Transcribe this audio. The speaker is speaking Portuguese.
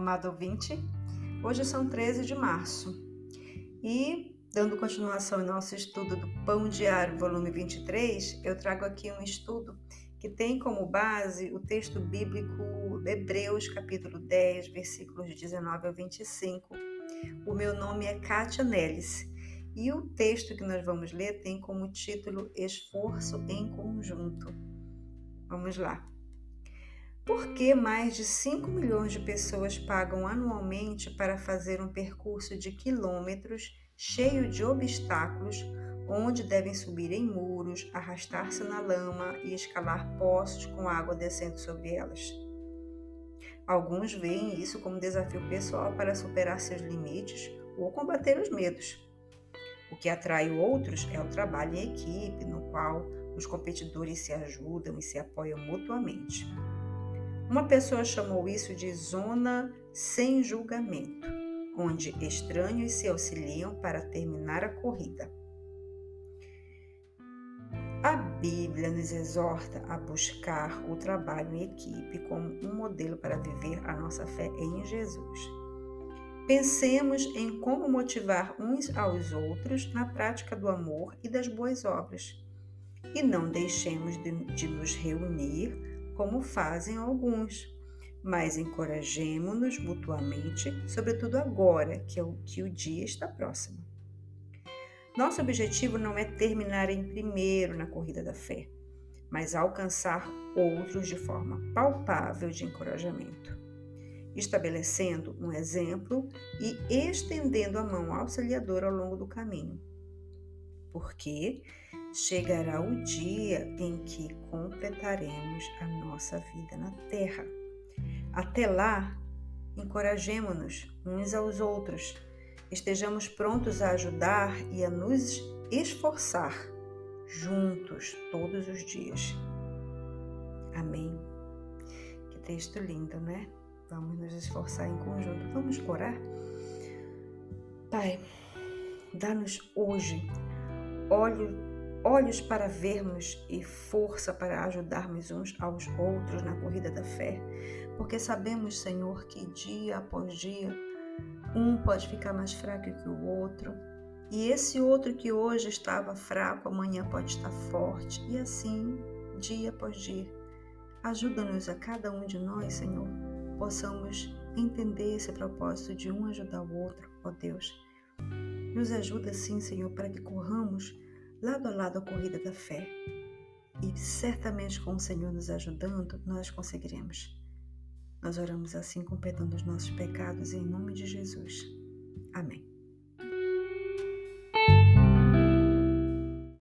amado ouvinte. Hoje são 13 de março e, dando continuação ao nosso estudo do Pão Diário, volume 23, eu trago aqui um estudo que tem como base o texto bíblico de Hebreus, capítulo 10, versículos 19 a 25. O meu nome é Kátia Nelis e o texto que nós vamos ler tem como título Esforço em Conjunto. Vamos lá. Por que mais de 5 milhões de pessoas pagam anualmente para fazer um percurso de quilômetros cheio de obstáculos, onde devem subir em muros, arrastar-se na lama e escalar poços com água descendo sobre elas? Alguns veem isso como desafio pessoal para superar seus limites ou combater os medos. O que atrai outros é o trabalho em equipe, no qual os competidores se ajudam e se apoiam mutuamente. Uma pessoa chamou isso de zona sem julgamento, onde estranhos se auxiliam para terminar a corrida. A Bíblia nos exorta a buscar o trabalho em equipe como um modelo para viver a nossa fé em Jesus. Pensemos em como motivar uns aos outros na prática do amor e das boas obras. E não deixemos de, de nos reunir como fazem alguns, mas encorajemo-nos mutuamente, sobretudo agora que, é o, que o dia está próximo. Nosso objetivo não é terminar em primeiro na corrida da fé, mas alcançar outros de forma palpável de encorajamento, estabelecendo um exemplo e estendendo a mão auxiliadora ao longo do caminho. Porque chegará o dia em que completaremos a nossa vida na Terra. Até lá, encorajemo-nos uns aos outros, estejamos prontos a ajudar e a nos esforçar juntos todos os dias. Amém. Que texto lindo, né? Vamos nos esforçar em conjunto. Vamos orar? Pai, dá-nos hoje olho olhos para vermos e força para ajudarmos uns aos outros na corrida da fé, porque sabemos, Senhor, que dia após dia um pode ficar mais fraco que o outro, e esse outro que hoje estava fraco amanhã pode estar forte, e assim, dia após dia. Ajuda-nos a cada um de nós, Senhor, possamos entender esse propósito de um ajudar o outro, ó Deus. Nos ajuda, sim, Senhor, para que corramos lado a lado a corrida da fé. E certamente com o Senhor nos ajudando, nós conseguiremos. Nós oramos assim com perdão dos nossos pecados em nome de Jesus.